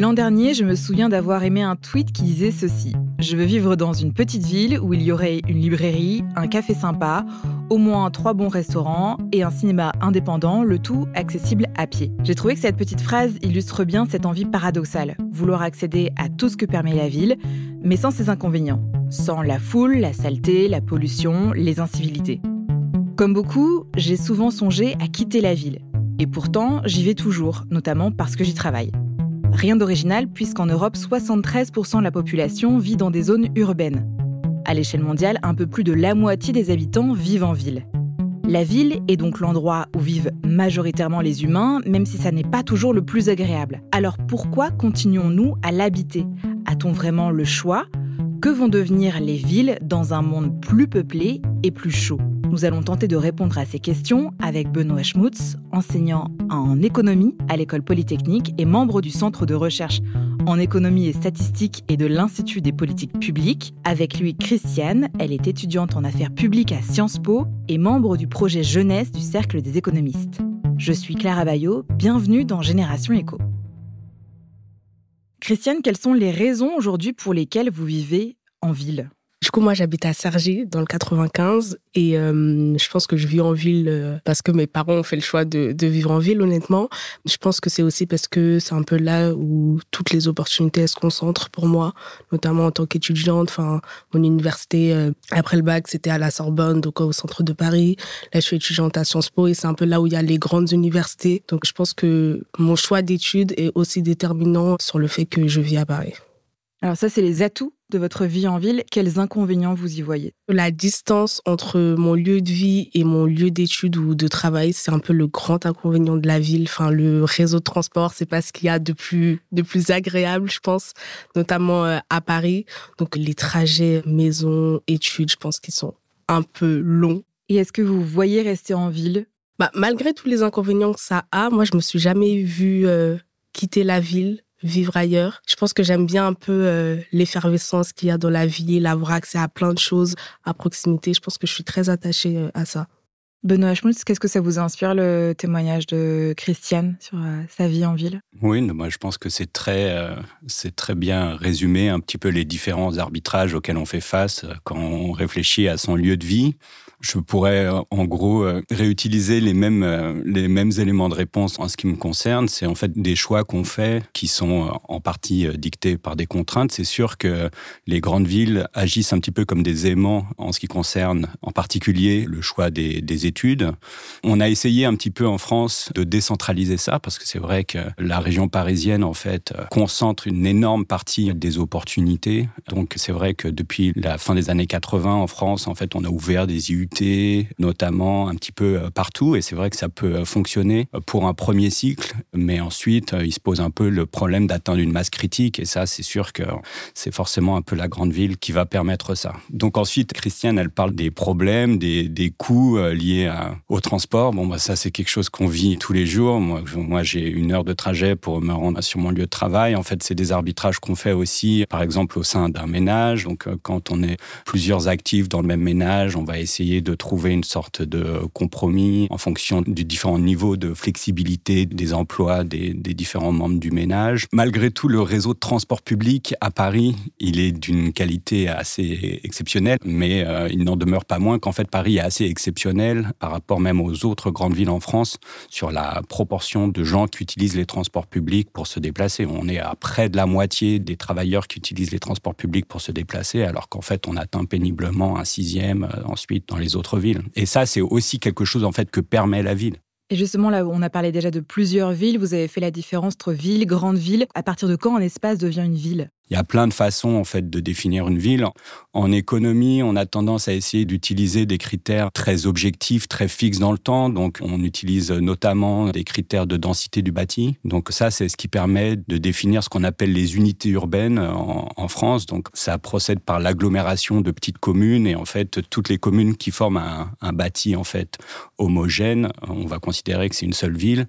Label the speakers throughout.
Speaker 1: L'an dernier, je me souviens d'avoir aimé un tweet qui disait ceci. Je veux vivre dans une petite ville où il y aurait une librairie, un café sympa, au moins trois bons restaurants et un cinéma indépendant, le tout accessible à pied. J'ai trouvé que cette petite phrase illustre bien cette envie paradoxale, vouloir accéder à tout ce que permet la ville, mais sans ses inconvénients, sans la foule, la saleté, la pollution, les incivilités. Comme beaucoup, j'ai souvent songé à quitter la ville. Et pourtant, j'y vais toujours, notamment parce que j'y travaille. Rien d'original puisqu'en Europe, 73% de la population vit dans des zones urbaines. À l'échelle mondiale, un peu plus de la moitié des habitants vivent en ville. La ville est donc l'endroit où vivent majoritairement les humains, même si ça n'est pas toujours le plus agréable. Alors pourquoi continuons-nous à l'habiter? A-t-on vraiment le choix? Que vont devenir les villes dans un monde plus peuplé et plus chaud nous allons tenter de répondre à ces questions avec Benoît Schmutz, enseignant en économie à l'école polytechnique et membre du Centre de recherche en économie et statistique et de l'Institut des politiques publiques. Avec lui, Christiane, elle est étudiante en affaires publiques à Sciences Po et membre du projet jeunesse du Cercle des économistes. Je suis Clara Bayot, bienvenue dans Génération Éco. Christiane, quelles sont les raisons aujourd'hui pour lesquelles vous vivez en ville?
Speaker 2: Du coup, moi, j'habite à Cergy, dans le 95, et euh, je pense que je vis en ville euh, parce que mes parents ont fait le choix de, vivre en ville, honnêtement. Je pense que c'est aussi parce que c'est un peu là où toutes les opportunités se concentrent pour moi, notamment en tant qu'étudiante. Enfin, mon université, euh, après le bac, c'était à la Sorbonne, donc au centre de Paris. Là, je suis étudiante à Sciences Po, et c'est un peu là où il y a les grandes universités. Donc, je pense que mon choix d'études est aussi déterminant sur le fait que je vis à Paris.
Speaker 1: Alors ça, c'est les atouts de votre vie en ville. Quels inconvénients vous y voyez?
Speaker 2: La distance entre mon lieu de vie et mon lieu d'études ou de travail, c'est un peu le grand inconvénient de la ville. Enfin, le réseau de transport, c'est pas ce qu'il y a de plus, de plus agréable, je pense, notamment euh, à Paris. Donc les trajets maison, études, je pense qu'ils sont un peu longs.
Speaker 1: Et est-ce que vous voyez rester en ville?
Speaker 2: Bah, Malgré tous les inconvénients que ça a, moi, je me suis jamais vue euh, quitter la ville vivre ailleurs. Je pense que j'aime bien un peu euh, l'effervescence qu'il y a dans la ville, avoir accès à plein de choses à proximité. Je pense que je suis très attachée euh, à ça.
Speaker 1: Benoît Schmutz, qu'est-ce que ça vous inspire le témoignage de Christiane sur euh, sa vie en ville?
Speaker 3: Oui, moi je pense que c'est très, c'est très bien résumé un petit peu les différents arbitrages auxquels on fait face quand on réfléchit à son lieu de vie je pourrais euh, en gros euh, réutiliser les mêmes euh, les mêmes éléments de réponse en ce qui me concerne. C'est en fait des choix qu'on fait qui sont en partie dictés par des contraintes. C'est sûr que les grandes villes agissent un petit peu comme des aimants en ce qui concerne en particulier le choix des, des On a essayé un petit peu en France de décentraliser ça parce que c'est vrai que la région parisienne en fait concentre une énorme partie des opportunités. Donc c'est vrai que depuis la fin des années 80 en France en fait on a ouvert des IUT notamment un petit peu euh, partout. Et c'est vrai que ça peut euh, fonctionner pour un premier cycle, mais ensuite, euh, il se pose un peu le problème d'atteindre une masse critique. Et ça, c'est sûr que c'est forcément un peu la grande ville qui va permettre ça. Donc ensuite, Christiane, elle parle des problèmes, des, des coûts liés au transport. Bon, bah, ça, c'est quelque chose qu'on vit tous les jours. Moi, j'ai une heure de trajet pour me rendre sur mon lieu de travail. En fait, c'est des arbitrages qu'on fait aussi, par exemple, au sein d'un ménage. Donc, quand on est plusieurs actifs dans le même ménage, on va essayer de trouver une sorte de compromis en fonction du différent niveau de flexibilité des emplois des, différents membres du ménage. Malgré tout, le réseau de transport public à Paris, il est d'une qualité assez exceptionnelle, mais euh, il n'en demeure pas moins qu'en fait Paris est assez exceptionnel par rapport même aux autres grandes villes en France sur la proportion de gens qui utilisent les transports publics pour se déplacer. On est à près de la moitié des travailleurs qui utilisent les transports publics pour se déplacer, alors qu'en fait on atteint péniblement un sixième euh, ensuite dans les autres villes. Et ça, c'est aussi quelque chose en fait que permet la ville.
Speaker 1: Et justement, là, où on a parlé déjà de plusieurs villes, vous avez fait la différence entre ville, grande ville. À partir de quand un espace devient une ville?
Speaker 3: Il y a plein de façons en fait de définir une ville. En économie, on a tendance à essayer d'utiliser des critères très objectifs, très fixes dans le temps. Donc, on utilise notamment des critères de densité du bâti. Donc, ça, c'est ce qui permet de définir ce qu'on appelle les unités urbaines en, France. Donc, ça procède par l'agglomération de petites communes et en fait, toutes les communes qui forment un, un bâti en fait homogène, on va considérer que c'est une seule ville.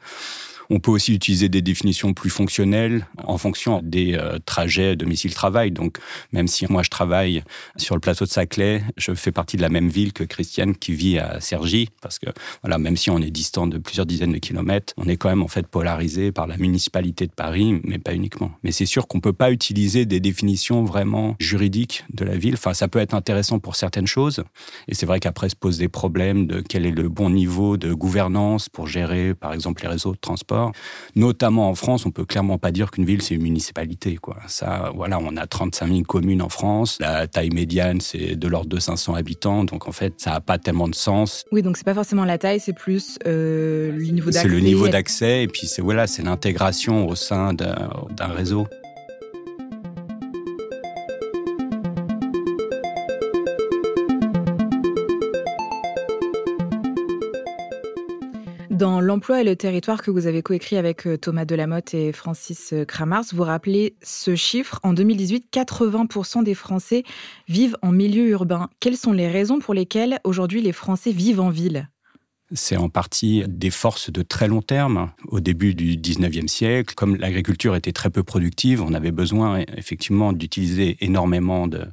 Speaker 3: On peut aussi utiliser des définitions plus fonctionnelles en fonction des euh, trajets domicile-travail. Donc, même si moi je travaille sur le plateau de Saclay, je fais partie de la même ville que Christiane qui vit à Cergy, parce que voilà, même si on est distant de plusieurs dizaines de kilomètres, on est quand même en fait polarisé par la municipalité de Paris, mais pas uniquement. Mais c'est sûr qu'on peut pas utiliser des définitions vraiment juridiques de la ville. Enfin, ça peut être intéressant pour certaines choses, et c'est vrai qu'après se posent des problèmes de quel est le bon niveau de gouvernance pour gérer, par exemple, les réseaux de transport. Notamment en France, on peut clairement pas dire qu'une ville c'est une municipalité. Quoi. Ça, voilà, on a 35 000 communes en France. La taille médiane c'est de l'ordre de 500 habitants, donc en fait, ça a pas tellement de sens.
Speaker 1: Oui, donc c'est pas forcément la taille, c'est plus euh, le niveau d'accès.
Speaker 3: C'est le niveau d'accès, et puis c'est voilà, c'est l'intégration au sein d'un réseau.
Speaker 1: L'emploi et le territoire que vous avez coécrit avec euh, Thomas Delamotte et Francis euh, Kramars, vous rappelez ce chiffre. En 2018, 80% des Français vivent en milieu urbain. Quelles sont les raisons pour lesquelles aujourd'hui les Français vivent en ville?
Speaker 3: C'est en partie des forces de très long terme. Au début du 19e siècle, comme l'agriculture était très peu productive, on avait besoin effectivement d'utiliser énormément de,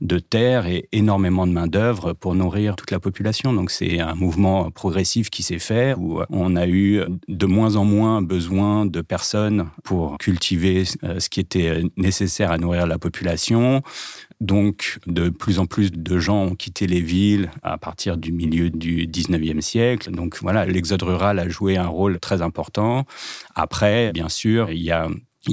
Speaker 3: de terres et énormément de main-d'œuvre pour nourrir toute la population. Donc c'est un mouvement progressif qui s'est fait où on a eu de moins en moins besoin de personnes pour cultiver euh, ce qui était nécessaire à nourrir la population. Donc, de plus en plus de gens ont quitté les villes à partir du milieu du 19e siècle. Donc, voilà, l'exode rural a joué un rôle très important. Après, bien sûr, il y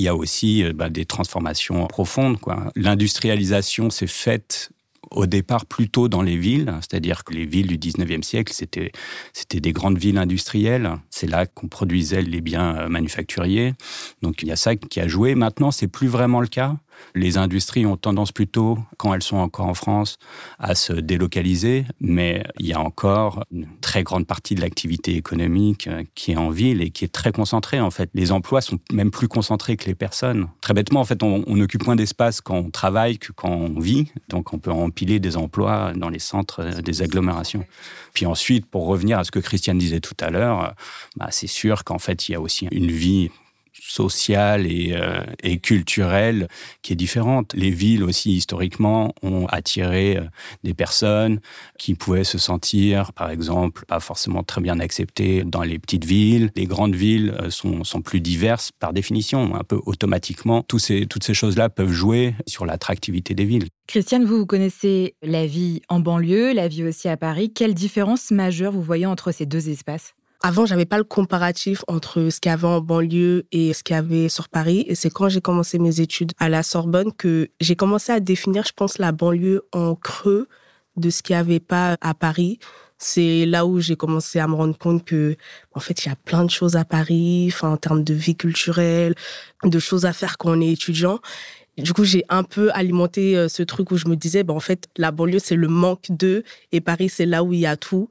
Speaker 3: a aussi euh, bah, des transformations profondes. L'industrialisation s'est faite au départ plutôt dans les villes, c'est-à-dire que les villes du 19e siècle, c'était, c'était des grandes villes industrielles. C'est là qu'on produisait les biens euh, manufacturiers. Donc il y a ça qui a joué. Maintenant, c'est plus vraiment le cas. Les industries ont tendance plutôt, quand elles sont encore en France, à se délocaliser, mais il y a encore une très grande partie de l'activité économique euh, qui est en ville et qui est très concentrée en fait. Les emplois sont même plus concentrés que les personnes. Très bêtement, en fait, on, occupe moins d'espace quand on travaille que quand on vit, donc on peut empiler des emplois dans les centres euh, des agglomérations. Puis ensuite, pour revenir à ce que Christiane disait tout à l'heure, euh, bah, c'est sûr qu'en fait, il y a aussi une vie sociale et, euh, et, culturelle qui est différente. Les villes aussi, historiquement, ont attiré euh, des personnes qui pouvaient se sentir, par exemple, pas forcément très bien acceptées dans les petites villes. Les grandes villes euh, sont, plus diverses par définition, un peu automatiquement. Toutes ces choses-là peuvent jouer sur l'attractivité des villes.
Speaker 1: Christiane, vous, vous connaissez la vie en banlieue, la vie aussi à Paris. Quelle différence majeure vous voyez entre ces deux espaces?
Speaker 2: Avant, j'avais pas le comparatif entre ce qu'il y avait en banlieue et ce qu'il y avait sur Paris. Et c'est quand j'ai commencé mes études à la Sorbonne que j'ai commencé à définir, je pense, la banlieue en creux de ce qu'il n'y avait pas à Paris. C'est là où j'ai commencé à me rendre compte que, en fait, il y a plein de choses à Paris, en termes de vie culturelle, de choses à faire quand on est étudiant. Du coup, j'ai un peu alimenté euh, ce truc où je me disais, ben, en fait, la banlieue, c'est le manque de, et Paris, c'est là où il y a tout.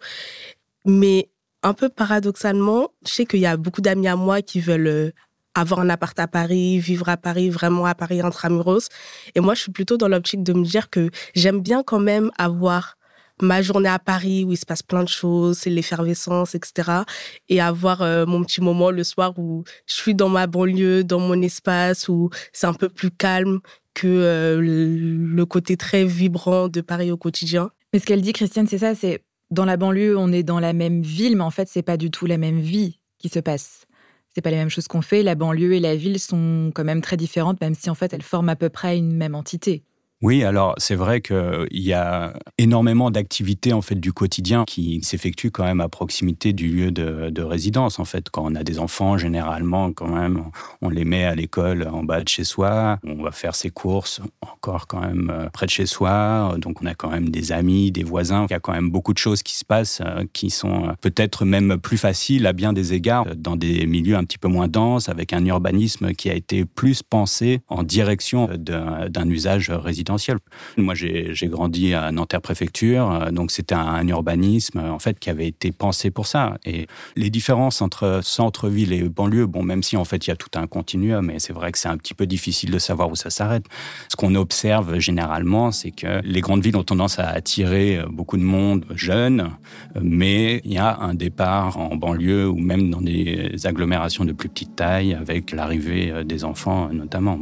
Speaker 2: Mais un peu paradoxalement, je sais qu'il y a beaucoup d'amis à moi qui veulent euh, avoir un appart à Paris, vivre à Paris, vraiment à Paris intramuros. Et moi, je suis plutôt dans l'optique de me dire que j'aime bien quand même avoir ma journée à Paris où il se passe plein de choses, c'est l'effervescence, etc. Et avoir euh, mon petit moment le soir où je suis dans ma banlieue, dans mon espace, où c'est un peu plus calme que euh, le côté très vibrant de Paris au quotidien.
Speaker 1: Mais ce qu'elle dit, Christiane, c'est ça, c'est dans la banlieue, on est dans la même ville, mais en fait, c'est pas du tout la même vie qui se passe. C'est pas les mêmes choses qu'on fait. La banlieue et la ville sont quand même très différentes, même si en fait elles forment à peu près une même entité.
Speaker 3: Oui, alors c'est vrai qu'il y a énormément d'activités en fait du quotidien qui s'effectuent quand même à proximité du lieu de, résidence. En fait, quand on a des enfants, généralement quand même, on les met à l'école en bas de chez soi. On va faire ses courses encore quand même euh, près de chez soi. Donc on a quand même des amis, des voisins. Il y a quand même beaucoup de choses qui se passent euh, qui sont euh, peut-être même plus faciles à bien des égards dans des milieux un petit peu moins denses avec un urbanisme qui a été plus pensé en direction d'un usage résidentiel Moi, j'ai grandi à Nanterre-Préfecture, donc c'était un, urbanisme en fait qui avait été pensé pour ça. Et les différences entre centre-ville et banlieue, bon, même si en fait il y a tout un continuum, mais c'est vrai que c'est un petit peu difficile de savoir où ça s'arrête. Ce qu'on observe généralement, c'est que les grandes villes ont tendance à attirer beaucoup de monde jeune, mais il y a un départ en banlieue ou même dans des agglomérations de plus petite taille avec l'arrivée des enfants notamment.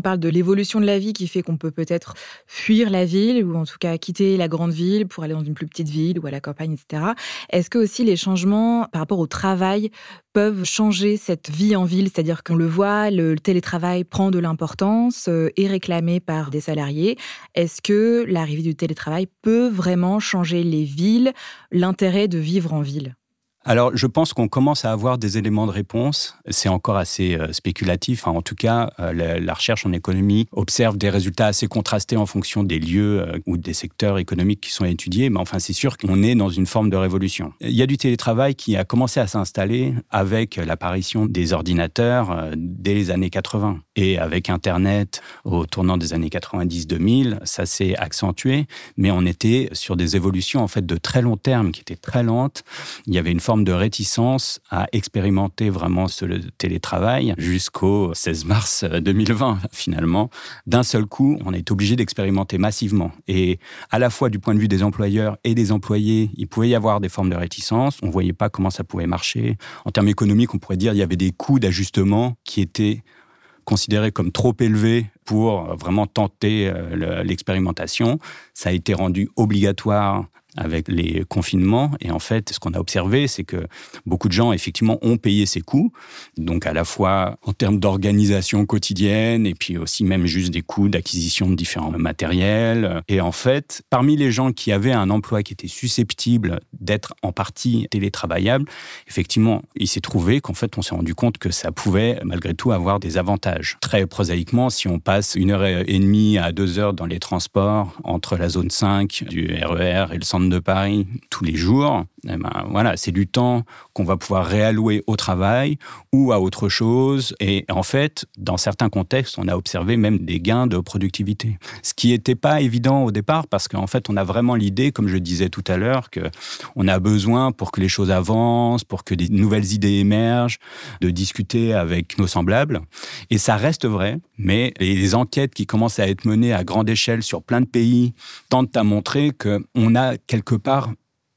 Speaker 1: On parle de l'évolution de la vie qui fait qu'on peut peut-être fuir la ville ou en tout cas quitter la grande ville pour aller dans une plus petite ville ou à la campagne, etc. Est-ce que aussi les changements par rapport au travail peuvent changer cette vie en ville? C'est-à-dire qu'on le voit, le télétravail prend de l'importance, et euh, est réclamé par des salariés. Est-ce que l'arrivée du télétravail peut vraiment changer les villes, l'intérêt de vivre en ville?
Speaker 3: Alors, je pense qu'on commence à avoir des éléments de réponse. C'est encore assez euh, spéculatif. en tout cas, euh, la, recherche en économie observe des résultats assez contrastés en fonction des lieux euh, ou des secteurs économiques qui sont étudiés. Mais enfin, c'est sûr qu'on est dans une forme de révolution. Il y a du télétravail qui a commencé à s'installer avec l'apparition des ordinateurs dès les années 80. Et avec Internet au tournant des années 90-2000, ça s'est accentué. Mais on était sur des évolutions en fait de très long terme qui étaient très lentes. Il y avait une forme de réticence à expérimenter vraiment ce télétravail jusqu'au 16 mars 2020, finalement. D'un seul coup, on est obligé d'expérimenter massivement. Et à la fois du point de vue des employeurs et des employés, il pouvait y avoir des formes de réticence. On voyait pas comment ça pouvait marcher. En termes économiques, on pourrait dire qu'il y avait des coûts d'ajustement qui étaient considérés comme trop élevés pour vraiment tenter euh, l'expérimentation. Ça a été rendu obligatoire avec les confinements. Et en fait, ce qu'on a observé, c'est que beaucoup de gens, effectivement, ont payé ces coûts. Donc, à la fois en termes d'organisation quotidienne, et puis aussi même juste des coûts d'acquisition de différents matériels. Et en fait, parmi les gens qui avaient un emploi qui était susceptible d'être en partie télétravaillable, effectivement, il s'est trouvé qu'en fait, on s'est rendu compte que ça pouvait, malgré tout, avoir des avantages. Très prosaïquement, si on passe une heure et demie à deux heures dans les transports entre la zone 5 du RER e et le centre de Paris tous les jours, eh ben, voilà, c'est du temps qu'on va pouvoir réallouer au travail ou à autre chose. Et en fait, dans certains contextes, on a observé même des gains de productivité. Ce qui n'était pas évident au départ parce qu'en fait, on a vraiment l'idée, comme je disais tout à l'heure, que on a besoin pour que les choses avancent, pour que des nouvelles idées émergent, de discuter avec nos semblables. Et ça reste vrai, mais enquêtes qui commencent à être menées à grande échelle sur plein de pays tentent à montrer qu'on a quelque part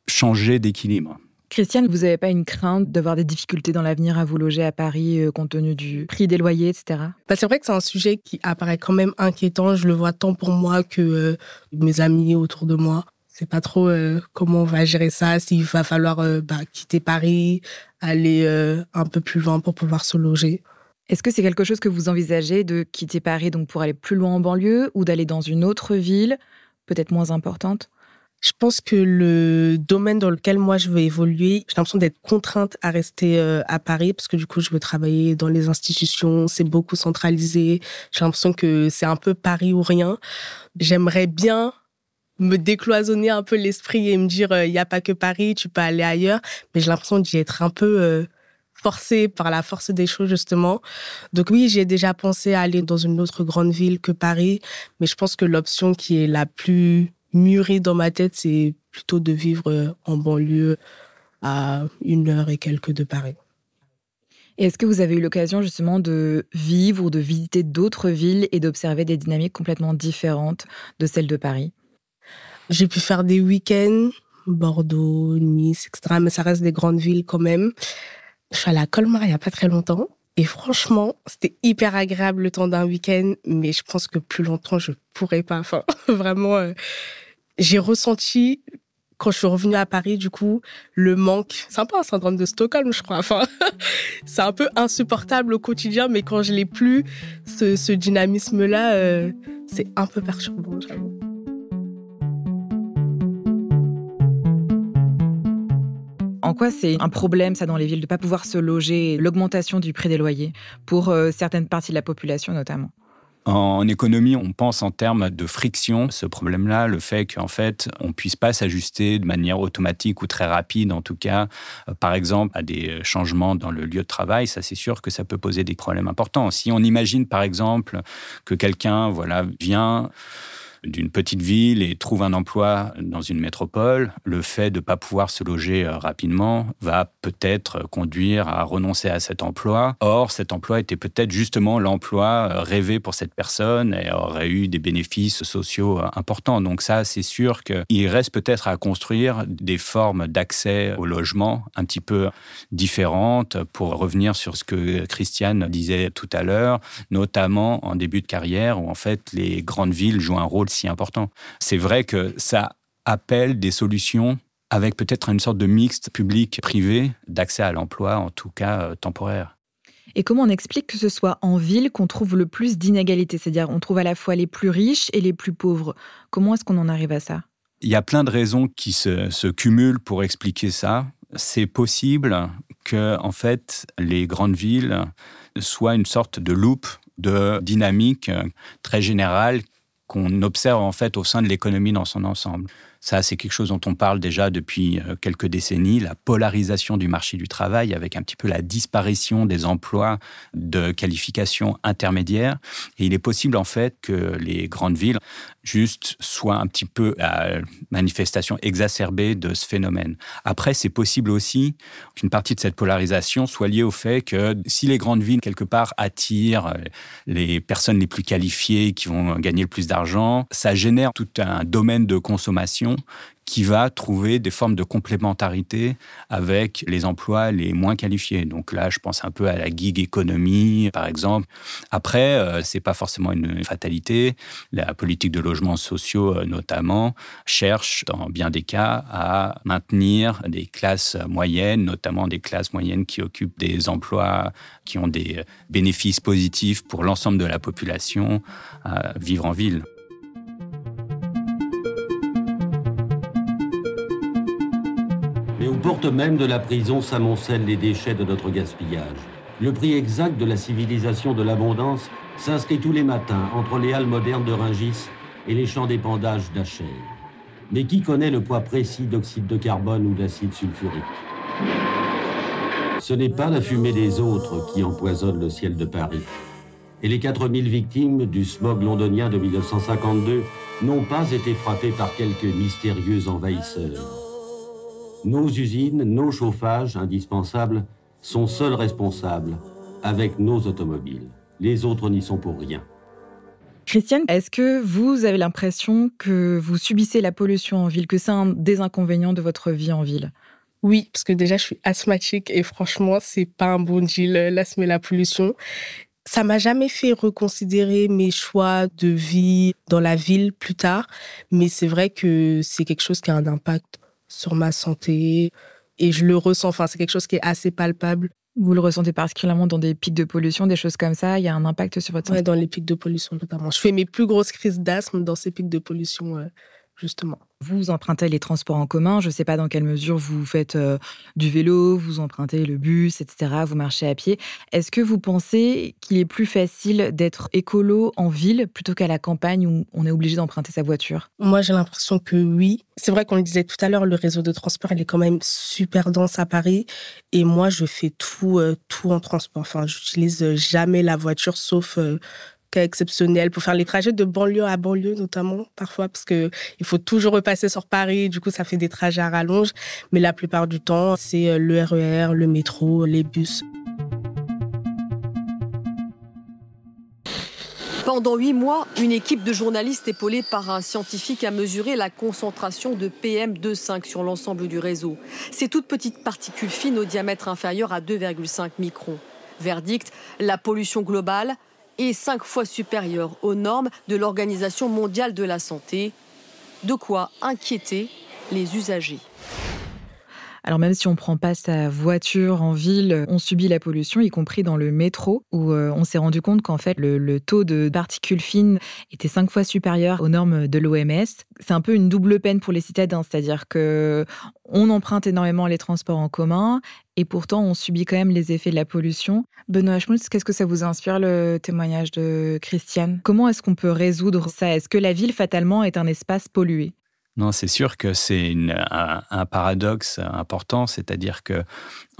Speaker 3: changé d'équilibre.
Speaker 1: Christiane, vous n'avez pas une crainte d'avoir des difficultés dans l'avenir à vous loger à Paris euh, compte tenu du prix des loyers, etc.
Speaker 2: Bah, c'est vrai que c'est un sujet qui apparaît quand même inquiétant. Je le vois tant pour moi que euh, mes amis autour de moi. C'est pas trop euh, comment on va gérer ça, s'il va falloir bah, quitter Paris, aller un peu plus loin pour pouvoir se loger.
Speaker 1: Est-ce que c'est quelque chose que vous envisagez de quitter Paris donc pour aller plus loin en banlieue ou d'aller dans une autre ville, peut-être moins importante?
Speaker 2: Je pense que le domaine dans lequel moi je veux évoluer, j'ai l'impression d'être contrainte à rester euh, à Paris parce que du coup je veux travailler dans les institutions, c'est beaucoup centralisé. J'ai l'impression que c'est un peu Paris ou rien. J'aimerais bien me décloisonner un peu l'esprit et me dire il euh, n'y a pas que Paris, tu peux aller ailleurs, mais j'ai l'impression d'y être un peu euh, forcée par la force des choses justement. Donc oui, j'ai déjà pensé à aller dans une autre grande ville que Paris, mais je pense que l'option qui est la plus mûri dans ma tête, c'est plutôt de vivre euh, en banlieue à une heure et quelques de Paris.
Speaker 1: Est-ce que vous avez eu l'occasion justement de vivre ou de visiter d'autres villes et d'observer des dynamiques complètement différentes de celles de Paris?
Speaker 2: J'ai pu faire des week-ends, Bordeaux, Nice, etc. Mais ça reste des grandes villes quand même. Je suis allée à Colmar il n'y a pas très longtemps. Et franchement, c'était hyper agréable le temps d'un week-end, mais je pense que plus longtemps, je pourrais pas. Enfin, vraiment, euh, j'ai ressenti quand je suis revenue à Paris, du coup, le manque. C'est un peu un syndrome de Stockholm, je crois. Enfin, c'est un peu insupportable au quotidien, mais quand je l'ai plus, ce, dynamisme-là, euh, c'est un peu perturbant.
Speaker 1: En quoi c'est un problème, ça, dans les villes, de ne pas pouvoir se loger, l'augmentation du prix des loyers, pour euh, certaines parties de la population notamment?
Speaker 3: En économie, on pense en termes de friction. Ce problème-là, le fait qu'en fait, on puisse pas s'ajuster de manière automatique ou très rapide, en tout cas, euh, par exemple, à des changements dans le lieu de travail, ça c'est sûr que ça peut poser des problèmes importants. Si on imagine, par exemple, que quelqu'un, voilà, vient d'une petite ville et trouve un emploi dans une métropole, le fait de ne pas pouvoir se loger euh, rapidement va peut-être conduire à renoncer à cet emploi. Or, cet emploi était peut-être justement l'emploi euh, rêvé pour cette personne et aurait eu des bénéfices sociaux euh, importants. Donc ça, c'est sûr qu'il reste peut-être à construire des formes d'accès au logement un petit peu différentes pour revenir sur ce que Christiane disait tout à l'heure, notamment en début de carrière où en fait les grandes villes jouent un rôle si important. C'est vrai que ça appelle des solutions avec peut-être une sorte de mixte public-privé d'accès à l'emploi, en tout cas euh, temporaire.
Speaker 1: Et comment on explique que ce soit en ville qu'on trouve le plus d'inégalités C'est-à-dire on trouve à la fois les plus riches et les plus pauvres? Comment est-ce qu'on en arrive à ça?
Speaker 3: Il y a plein de raisons qui se, se cumulent pour expliquer ça. C'est possible que, en fait, les grandes villes soient une sorte de loupe de dynamique euh, très générale qu'on observe en fait au sein de l'économie dans son ensemble. Ça, c'est quelque chose dont on parle déjà depuis euh, quelques décennies, la polarisation du marché du travail avec un petit peu la disparition des emplois de qualification intermédiaire. Et il est possible en fait que les grandes villes juste soient un petit peu à manifestation exacerbée de ce phénomène. Après, c'est possible aussi qu'une partie de cette polarisation soit liée au fait que si les grandes villes, quelque part, attirent euh, les personnes les plus qualifiées qui vont gagner le plus d'argent, ça génère tout un domaine de consommation qui va trouver des formes de complémentarité avec les emplois les moins qualifiés. Donc là, je pense un peu à la gig économie, par exemple. Après, euh, c'est pas forcément une fatalité. La politique de logements sociaux, euh, notamment, cherche, dans bien des cas, à maintenir des classes moyennes, notamment des classes moyennes qui occupent des emplois qui ont des bénéfices positifs pour l'ensemble de la population, à vivre en ville.
Speaker 4: Portes même de la prison s'amoncellent les déchets de notre gaspillage. Le prix exact de la civilisation de l'abondance s'inscrit tous les matins entre les halles modernes de Ringis et les champs d'épandage d'Achères. Mais qui connaît le poids précis d'oxyde de carbone ou d'acide sulfurique? Ce n'est pas la fumée des autres qui empoisonne le ciel de Paris. Et les 4000 victimes du smog londonien de 1952 n'ont pas été frappées par quelques mystérieux envahisseurs. Nos usines, nos chauffages indispensables sont seuls responsables avec nos automobiles. Les autres n'y sont pour rien.
Speaker 1: Christiane, est-ce que vous avez l'impression que vous subissez la pollution en ville, que c'est un des inconvénients de votre vie en ville?
Speaker 2: Oui, parce que déjà je suis asthmatique et franchement, c'est pas un bon deal l'asthme et la pollution. Ça m'a jamais fait reconsidérer mes choix de vie dans la ville plus tard, mais c'est vrai que c'est quelque chose qui a un impact sur ma santé. Et je le ressens, enfin, c'est quelque chose qui est assez palpable.
Speaker 1: Vous le ressentez particulièrement dans des pics de pollution, des choses comme ça? Il y a un impact sur votre santé?
Speaker 2: dans les pics de pollution notamment. Je fais mes plus grosses crises d'asthme dans ces pics de pollution, euh, justement.
Speaker 1: Vous empruntez les transports en commun, je ne sais pas dans quelle mesure vous faites euh, du vélo, vous empruntez le bus, etc., vous marchez à pied. Est-ce que vous pensez qu'il est plus facile d'être écolo en ville plutôt qu'à la campagne où on est obligé d'emprunter sa voiture?
Speaker 2: Moi, j'ai l'impression que oui. C'est vrai qu'on le disait tout à l'heure, le réseau de transport, il est quand même super dense à Paris. Et moi, je fais tout, euh, tout en transport. Enfin, j'utilise jamais la voiture, sauf euh, exceptionnel pour faire les trajets de banlieue à banlieue, notamment, parfois, parce que il faut toujours repasser sur Paris. Du coup, ça fait des trajets à rallonge. Mais la plupart du temps, c'est euh, le RER, e le métro, les bus.
Speaker 5: Pendant huit mois, une équipe de journalistes épaulée par un scientifique a mesuré la concentration de PM2,5 sur l'ensemble du réseau. Ces toutes petites particules fines au diamètre inférieur à 2,5 microns. Verdict, la pollution globale et cinq fois supérieure aux normes de l'Organisation mondiale de la santé. De quoi inquiéter les usagers.
Speaker 1: Alors même si on ne prend pas sa voiture en ville, on subit la pollution, y compris dans le métro, où euh, on s'est rendu compte qu'en fait le, taux de particules fines était cinq fois supérieur aux normes de l'OMS. C'est un peu une double peine pour les citadins, c'est-à-dire que on emprunte énormément les transports en commun et pourtant on subit quand même les effets de la pollution. Benoît Schmutz, qu'est-ce que ça vous inspire le témoignage de Christiane? Comment est-ce qu'on peut résoudre ça? Est-ce que la ville fatalement est un espace pollué?
Speaker 3: Non, c'est sûr que c'est un, paradoxe important, c'est-à-dire que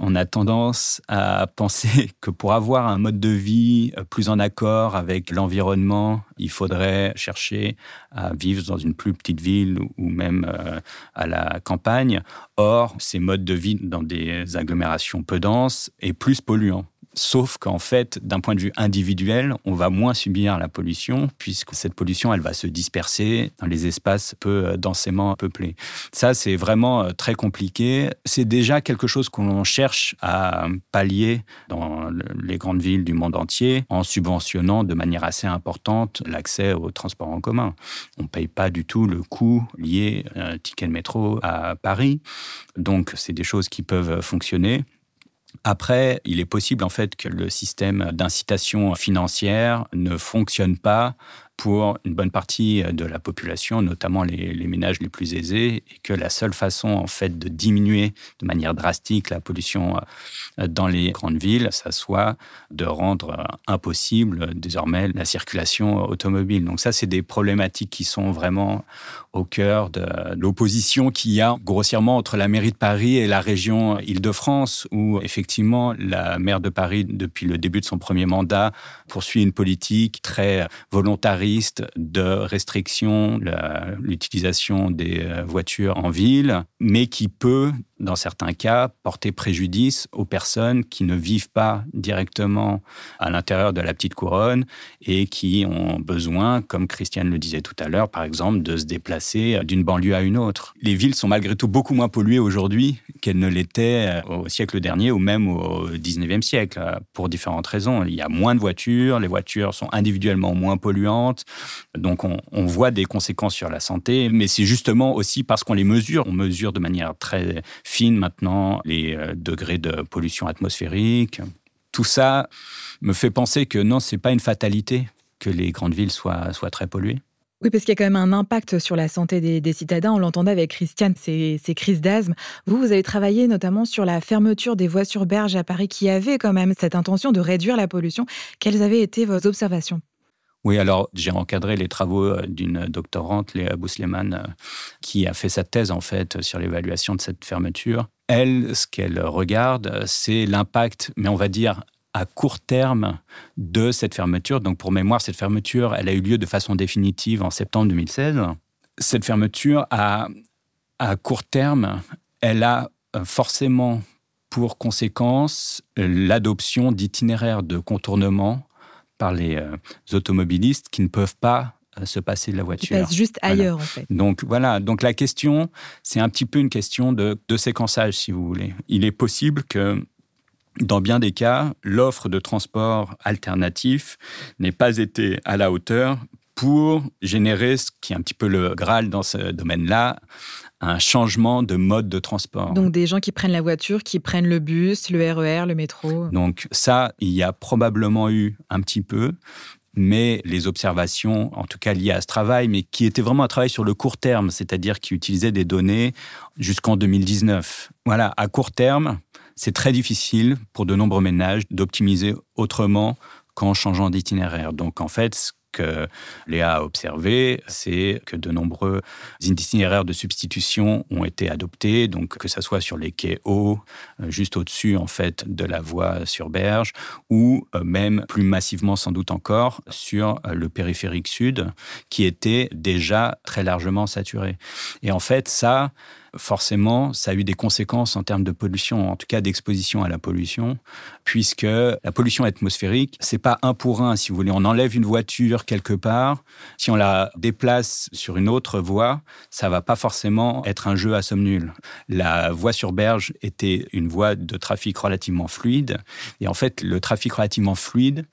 Speaker 3: on a tendance à penser que pour avoir un mode de vie plus en accord avec l'environnement, il faudrait chercher à vivre dans une plus petite ville ou même euh, à la campagne. Or, ces modes de vie dans des agglomérations peu denses est plus polluant. Sauf qu'en fait, d'un point de vue individuel, on va moins subir la pollution, puisque cette pollution, elle va se disperser dans les espaces peu euh, densément peuplés. Ça, c'est vraiment euh, très compliqué. C'est déjà quelque chose qu'on cherche à pallier dans les grandes villes du monde entier, en subventionnant de manière assez importante l'accès au transport en commun. On ne paye pas du tout le coût lié à un ticket de métro à Paris. Donc, c'est des choses qui peuvent fonctionner. Après, il est possible en fait que le système d'incitation financière ne fonctionne pas pour une bonne partie de la population, notamment les, ménages les plus aisés, et que la seule façon en fait de diminuer de manière drastique la pollution euh, dans les grandes villes, ça soit de rendre impossible désormais la circulation automobile. Donc ça, c'est des problématiques qui sont vraiment au cœur de l'opposition qu'il y a grossièrement entre la mairie de Paris et la région Île-de-France, où effectivement la maire de Paris, depuis le début de son premier mandat, poursuit une politique très volontariste de restriction l'utilisation des euh, voitures en ville, mais qui peut dans certains cas, porter préjudice aux personnes qui ne vivent pas directement à l'intérieur de la petite couronne et qui ont besoin, comme Christiane le disait tout à l'heure, par exemple, de se déplacer d'une banlieue à une autre. Les villes sont malgré tout beaucoup moins polluées aujourd'hui qu'elles ne l'étaient au siècle dernier ou même au 19e siècle, pour différentes raisons. Il y a moins de voitures, les voitures sont individuellement moins polluantes, donc on, on voit des conséquences sur la santé, mais c'est justement aussi parce qu'on les mesure, on mesure de manière très fine maintenant les euh, degrés de pollution atmosphérique. Tout ça me fait penser que non, c'est pas une fatalité que les grandes villes soient, soient très polluées.
Speaker 1: Oui, parce qu'il y a quand même un impact sur la santé des, citadins. On l'entendait avec Christiane, ces, ces crises d'asthme. Vous, vous avez travaillé notamment sur la fermeture des voies sur berge à Paris qui avait quand même cette intention de réduire la pollution. Quelles avaient été vos observations?
Speaker 3: Oui, alors j'ai encadré les travaux euh, d'une doctorante, Léa Bousleman, euh, qui a fait sa thèse en fait sur l'évaluation de cette fermeture. Elle, ce qu'elle regarde, c'est l'impact, mais on va dire à court terme de cette fermeture. Donc pour mémoire, cette fermeture, elle a eu lieu de façon définitive en septembre 2016. Cette fermeture, à, à court terme, elle a euh, forcément pour conséquence l'adoption d'itinéraires de contournement par les euh, automobilistes qui ne peuvent pas euh, se passer de la voiture.
Speaker 1: Ils passent juste ailleurs, en fait.
Speaker 3: Donc voilà, donc la question, c'est un petit peu une question de, de séquençage, si vous voulez. Il est possible que dans bien des cas, l'offre de transport alternatif n'ait pas été à la hauteur pour générer ce qui est un petit peu le Graal dans ce domaine-là, un changement de mode de transport.
Speaker 1: Donc des gens qui prennent la voiture, qui prennent le bus, le RER, e le métro.
Speaker 3: Donc ça, il y a probablement eu un petit peu, mais les observations, en tout cas liées à ce travail, mais qui était vraiment un travail sur le court terme, c'est-à-dire qui utilisait des données jusqu'en 2019. Voilà, à court terme, c'est très difficile pour de nombreux ménages d'optimiser autrement qu'en changeant d'itinéraire. Donc en fait, que Léa a observé, c'est que de nombreux itinéraires de substitution ont été adoptés, donc que ce soit sur les quais hauts, euh, juste au-dessus en fait de la voie sur berge, ou euh, même plus massivement sans doute encore sur euh, le périphérique sud, qui était déjà très largement saturé. Et en fait, ça, forcément, ça a eu des conséquences en termes de pollution, en tout cas d'exposition à la pollution, puisque la pollution atmosphérique, c'est pas un pour un, si vous voulez. On enlève une voiture quelque part, si on la déplace sur une autre voie, ça va pas forcément être un jeu à somme nulle. La voie sur berge était une voie de trafic relativement fluide, et en fait, le trafic relativement fluide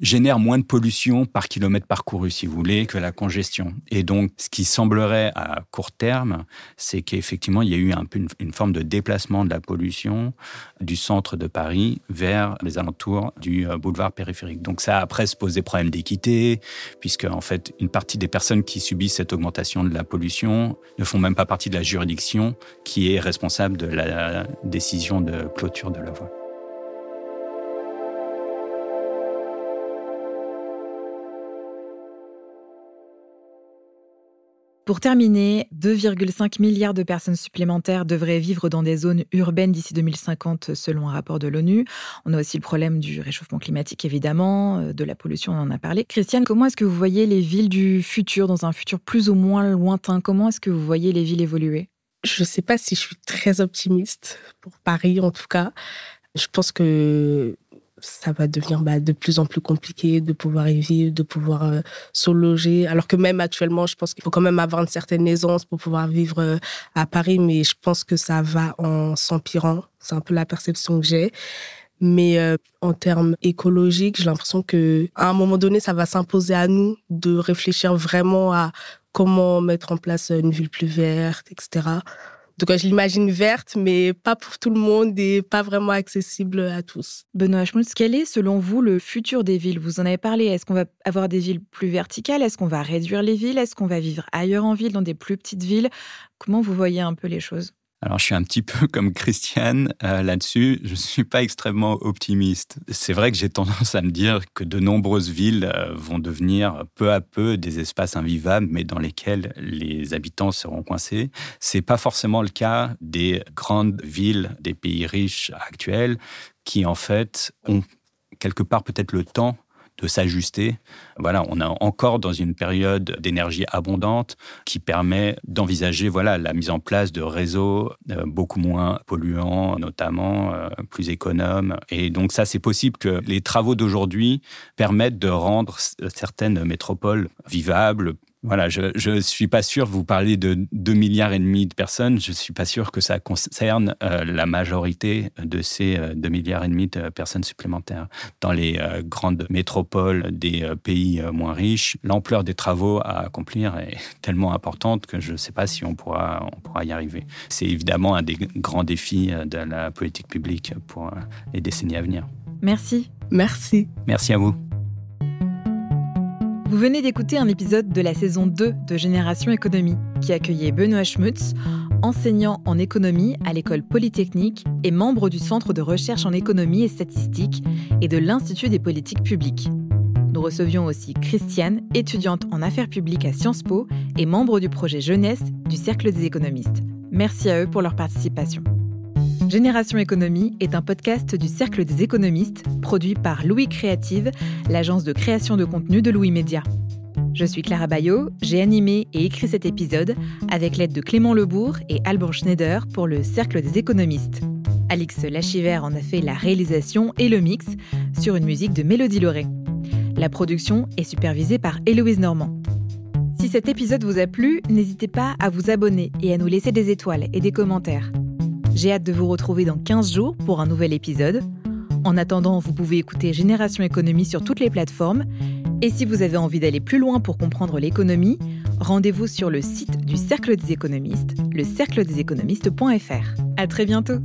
Speaker 3: génère moins de pollution par kilomètre parcouru, si vous voulez, que la congestion. Et donc, ce qui semblerait à court terme, c'est qu'effectivement, il y a eu un peu une, forme de déplacement de la pollution du centre de Paris vers les alentours du euh, boulevard périphérique. Donc, ça après se pose des problèmes d'équité, puisque en fait, une partie des personnes qui subissent cette augmentation de la pollution ne font même pas partie de la juridiction qui est responsable de la décision de clôture de la voie.
Speaker 1: Pour terminer, 2,5 milliards de personnes supplémentaires devraient vivre dans des zones urbaines d'ici 2050 selon un rapport de l'ONU. On a aussi le problème du réchauffement climatique évidemment, euh, de la pollution, on en a parlé. Christiane, comment est-ce que vous voyez les villes du futur, dans un futur plus ou moins lointain? Comment est-ce que vous voyez les villes évoluer?
Speaker 2: Je ne sais pas si je suis très optimiste pour Paris en tout cas. Je pense que ça va devenir bah, de plus en plus compliqué de pouvoir y vivre, de pouvoir euh, se loger. Alors que même actuellement, je pense qu'il faut quand même avoir une certaine aisance pour pouvoir vivre euh, à Paris, mais je pense que ça va en s'empirant. C'est un peu la perception que j'ai. Mais euh, en termes écologiques, j'ai l'impression que à un moment donné, ça va s'imposer à nous de réfléchir vraiment à comment mettre en place une ville plus verte, etc. Donc, je l'imagine verte, mais pas pour tout le monde et pas vraiment accessible à tous.
Speaker 1: Benoît Schmutz, quel est, selon vous, le futur des villes? Vous en avez parlé. Est-ce qu'on va avoir des villes plus verticales? Est-ce qu'on va réduire les villes? Est-ce qu'on va vivre ailleurs en ville, dans des plus petites villes? Comment vous voyez un peu les choses?
Speaker 3: Alors, je suis un petit peu comme Christiane euh, là-dessus. Je ne suis pas extrêmement optimiste. C'est vrai que j'ai tendance à me dire que de nombreuses villes euh, vont devenir peu à peu des espaces invivables, mais dans lesquels les habitants seront coincés. C'est pas forcément le cas des grandes villes des pays riches actuels qui, en fait, ont quelque part peut-être le temps de s'ajuster. Voilà, on est encore dans une période d'énergie abondante qui permet d'envisager voilà la mise en place de réseaux euh, beaucoup moins polluants, notamment euh, plus économes. Et donc ça, c'est possible que les travaux d'aujourd'hui permettent de rendre certaines métropoles vivables, voilà, je ne suis pas sûr, vous parlez de 2 milliards et demi de personnes, je ne suis pas sûr que ça concerne euh, la majorité de ces 2 euh, milliards et demi de personnes supplémentaires. Dans les euh, grandes métropoles des pays moins riches, l'ampleur des travaux à accomplir est tellement importante que je ne sais pas si on pourra, on pourra y arriver. C'est évidemment un des grands défis de la politique publique pour les décennies à venir.
Speaker 1: Merci.
Speaker 2: Merci.
Speaker 3: Merci à vous.
Speaker 1: Vous venez d'écouter un épisode de la saison 2 de Génération Économie qui accueillait Benoît Schmutz, enseignant en économie à l'école polytechnique et membre du Centre de recherche en économie et statistique et de l'Institut des politiques publiques. Nous recevions aussi Christiane, étudiante en affaires publiques à Sciences Po et membre du projet jeunesse du Cercle des économistes. Merci à eux pour leur participation. Génération Économie est un podcast du Cercle des économistes, produit par Louis Créative, l'agence de création de contenu de Louis Média. Je suis Clara Bayot, j'ai animé et écrit cet épisode avec l'aide de Clément Lebourg et Alban Schneider pour le Cercle des économistes. Alix Lachiver en a fait la réalisation et le mix sur une musique de Mélodie Lauré. La production est supervisée par Héloïse Normand. Si cet épisode vous a plu, n'hésitez pas à vous abonner et à nous laisser des étoiles et des commentaires. J'ai hâte de vous retrouver dans 15 jours pour un nouvel épisode. En attendant, vous pouvez écouter Génération Économie sur toutes les plateformes. Et si vous avez envie d'aller plus loin pour comprendre l'économie, rendez-vous sur le site du Cercle des économistes, le cercle des économistes.fr. À très bientôt!